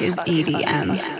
is EDM?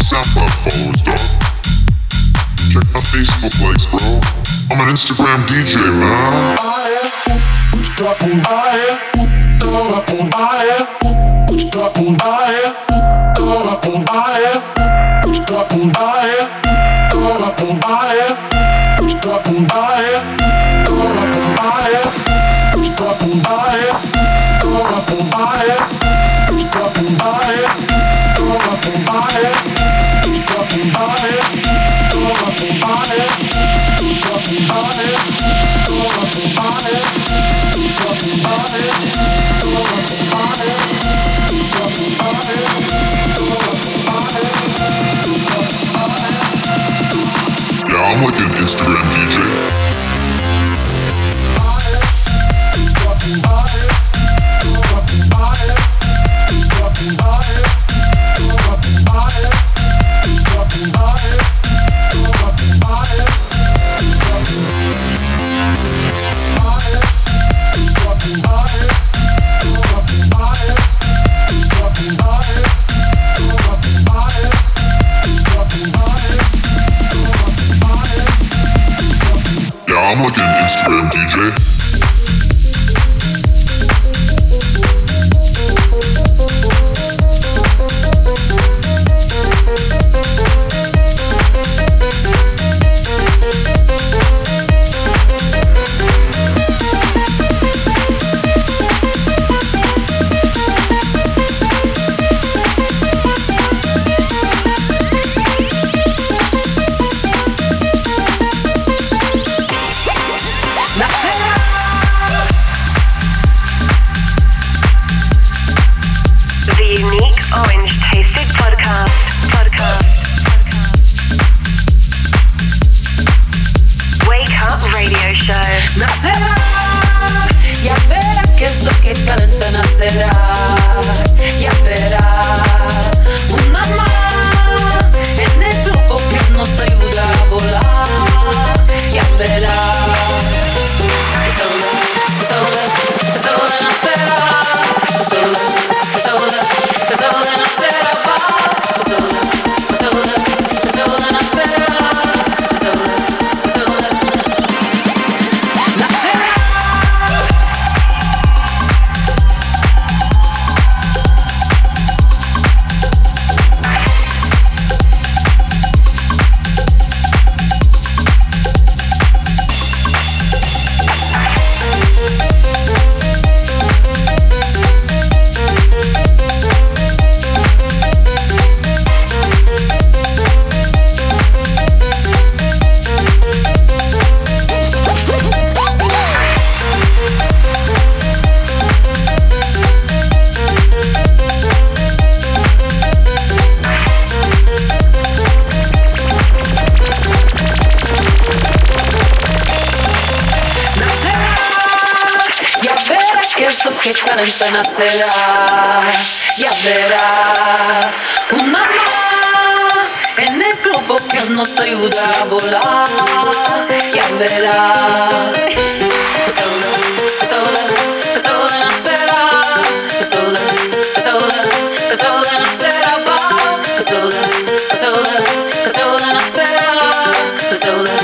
my SoundCloud followers, dog. Check my Facebook likes, bro. I'm an Instagram DJ, man. Fire. Like an Instagram DJ. Esta ola,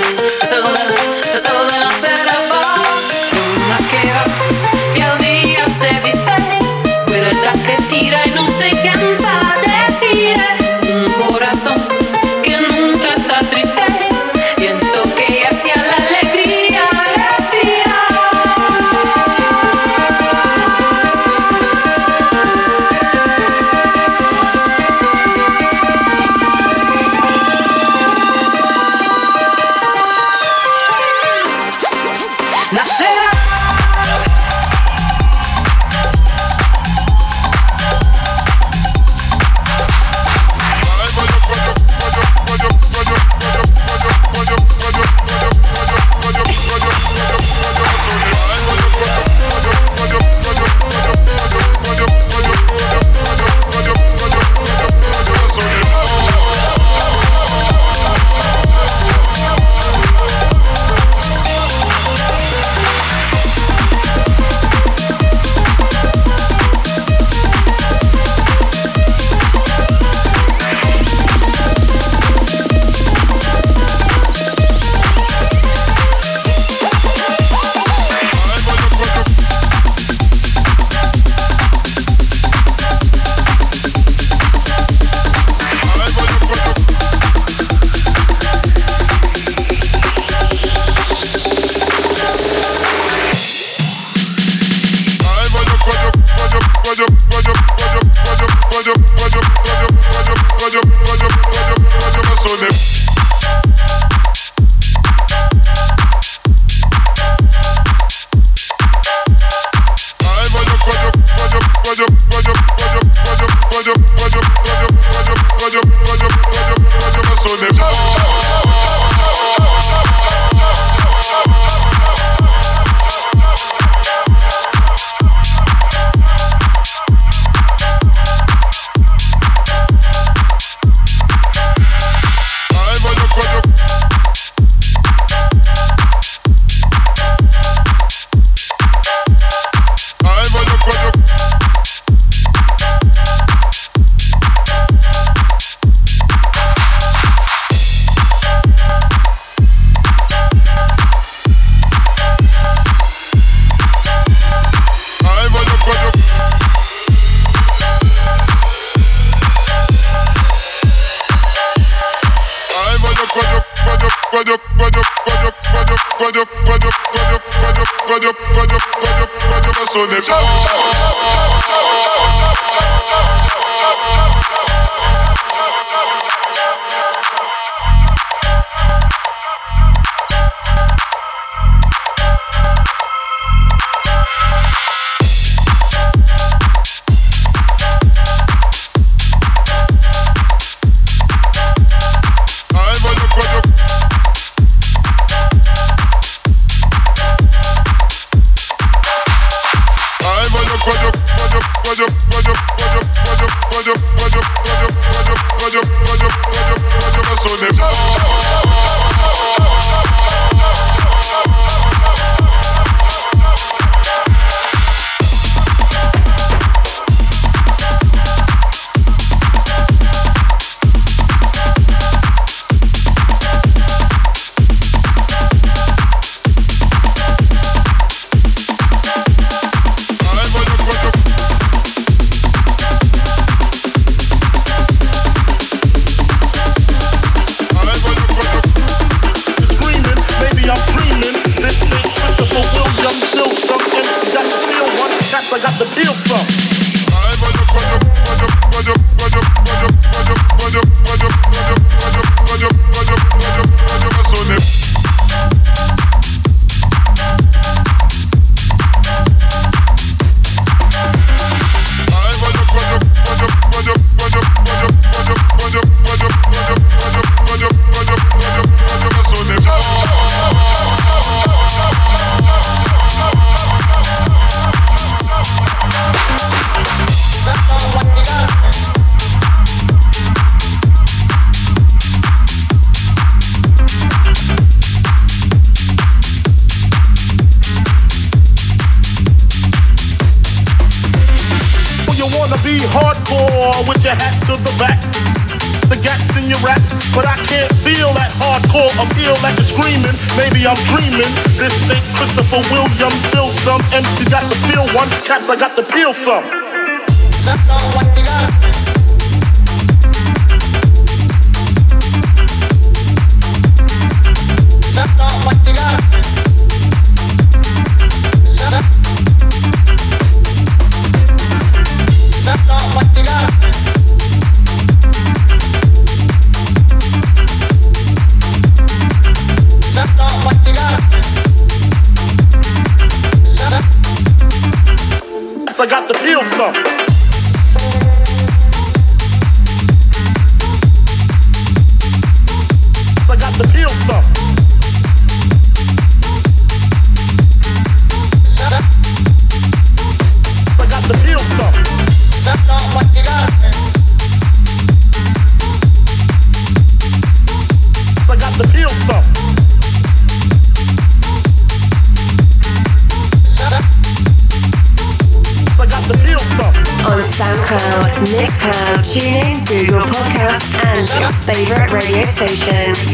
station.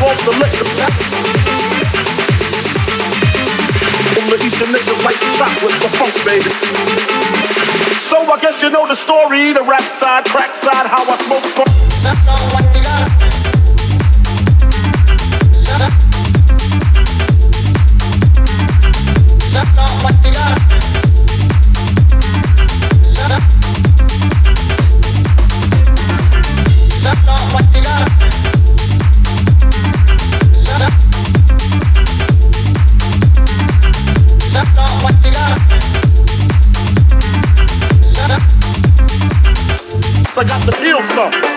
want to let them out. From the eastern niggas like chocolate, the funk, baby. So I guess you know the story, the rap side, crack side, how I smoke funk. That's all what you got. Shut up, what you got? Shut up, what you got? I got to feel something.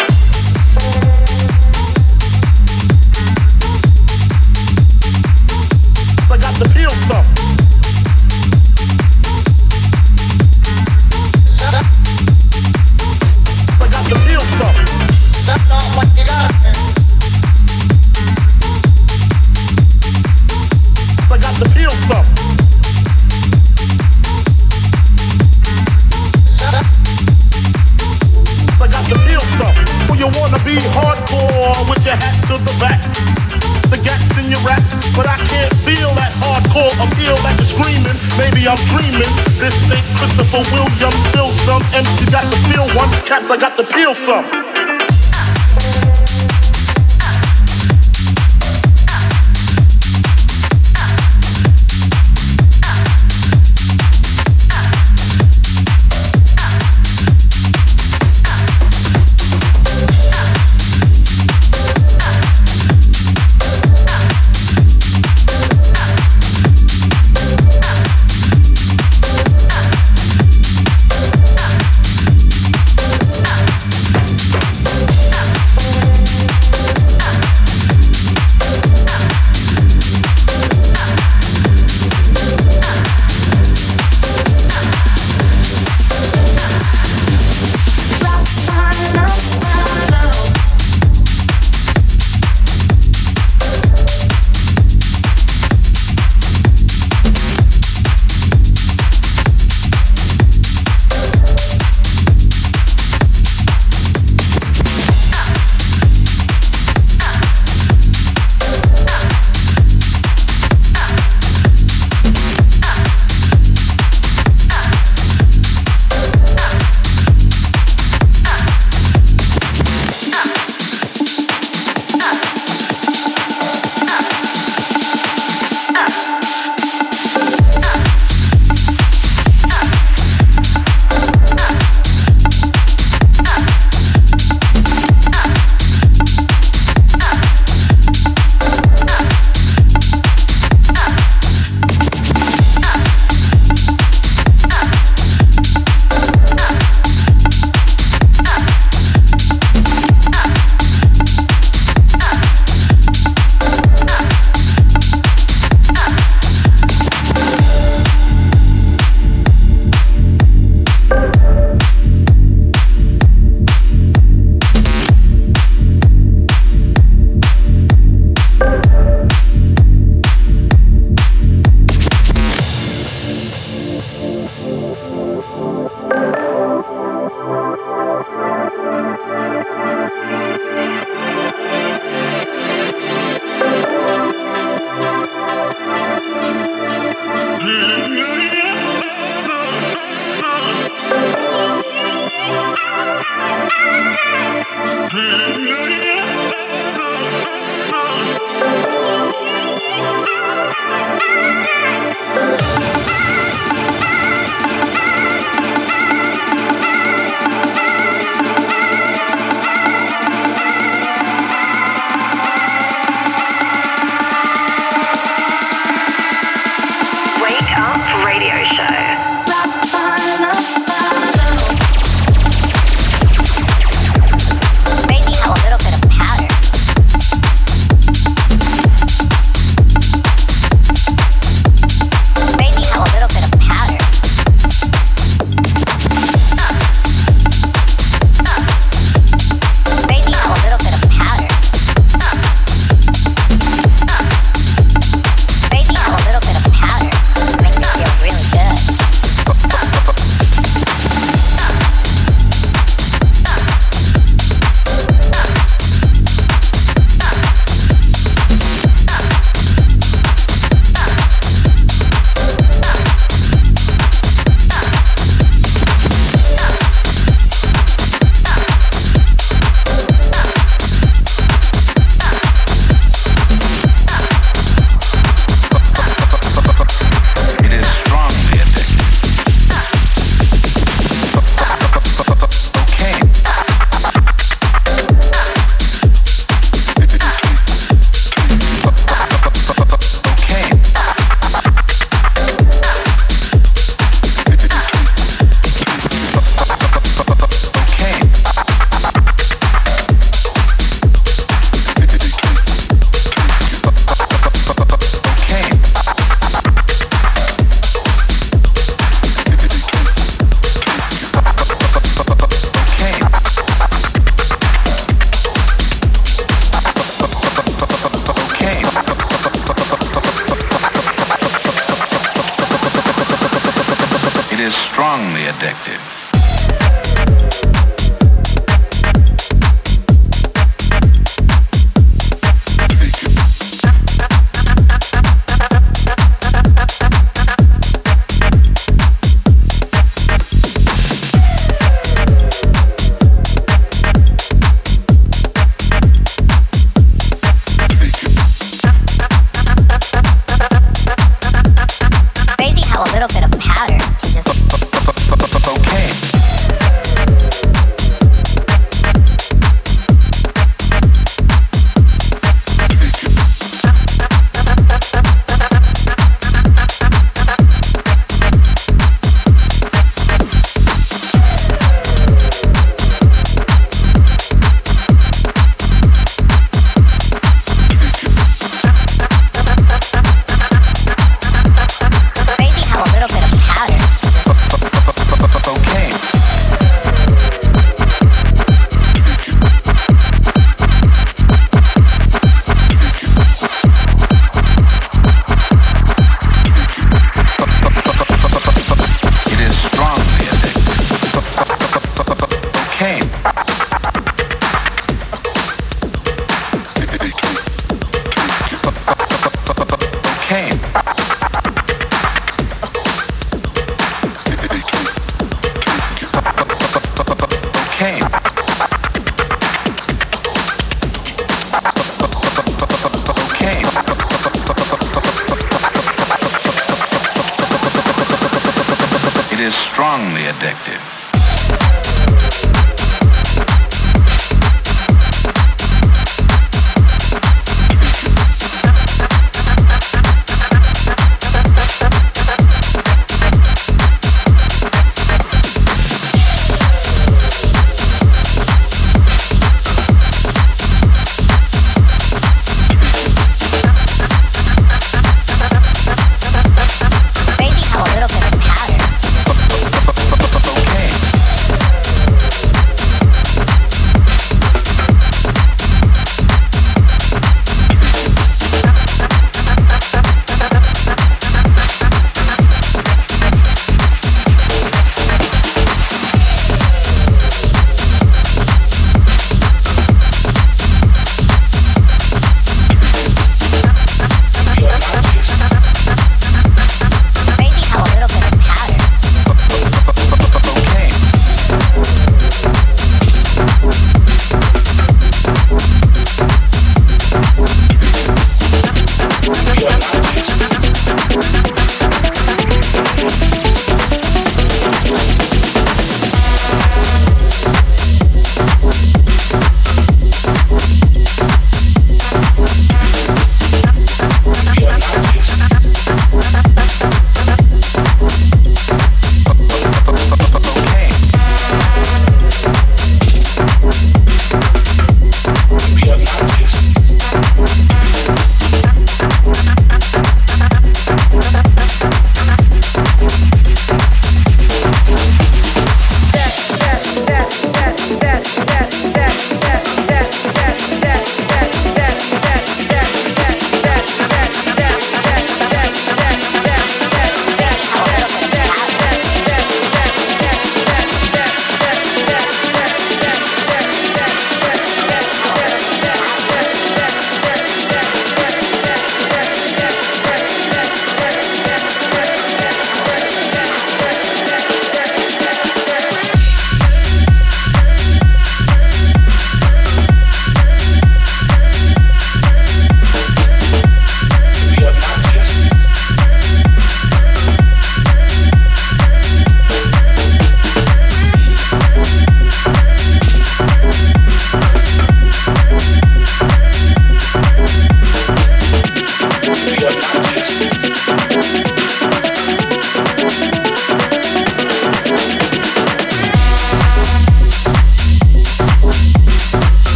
feel something.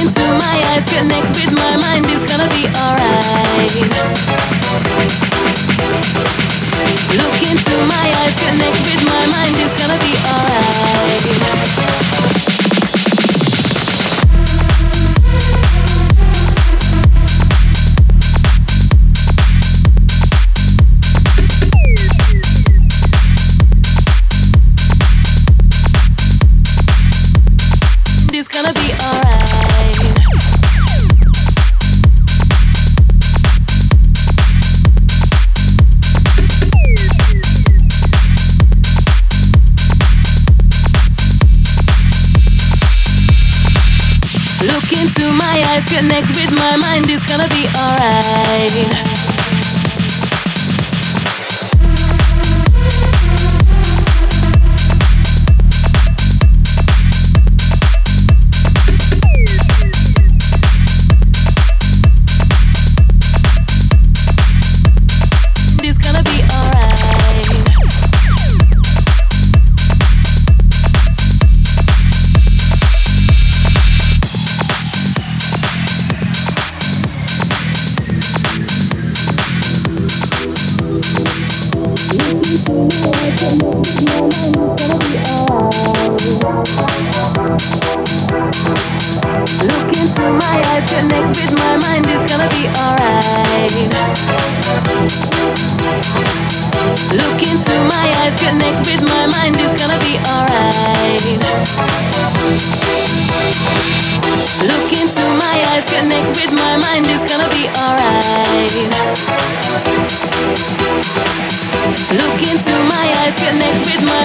into my eyes, connect with my mind, it's gonna be alright. Look into my eyes, connect with my mind, it's gonna be alright. connect with my mind, it's gonna be alright.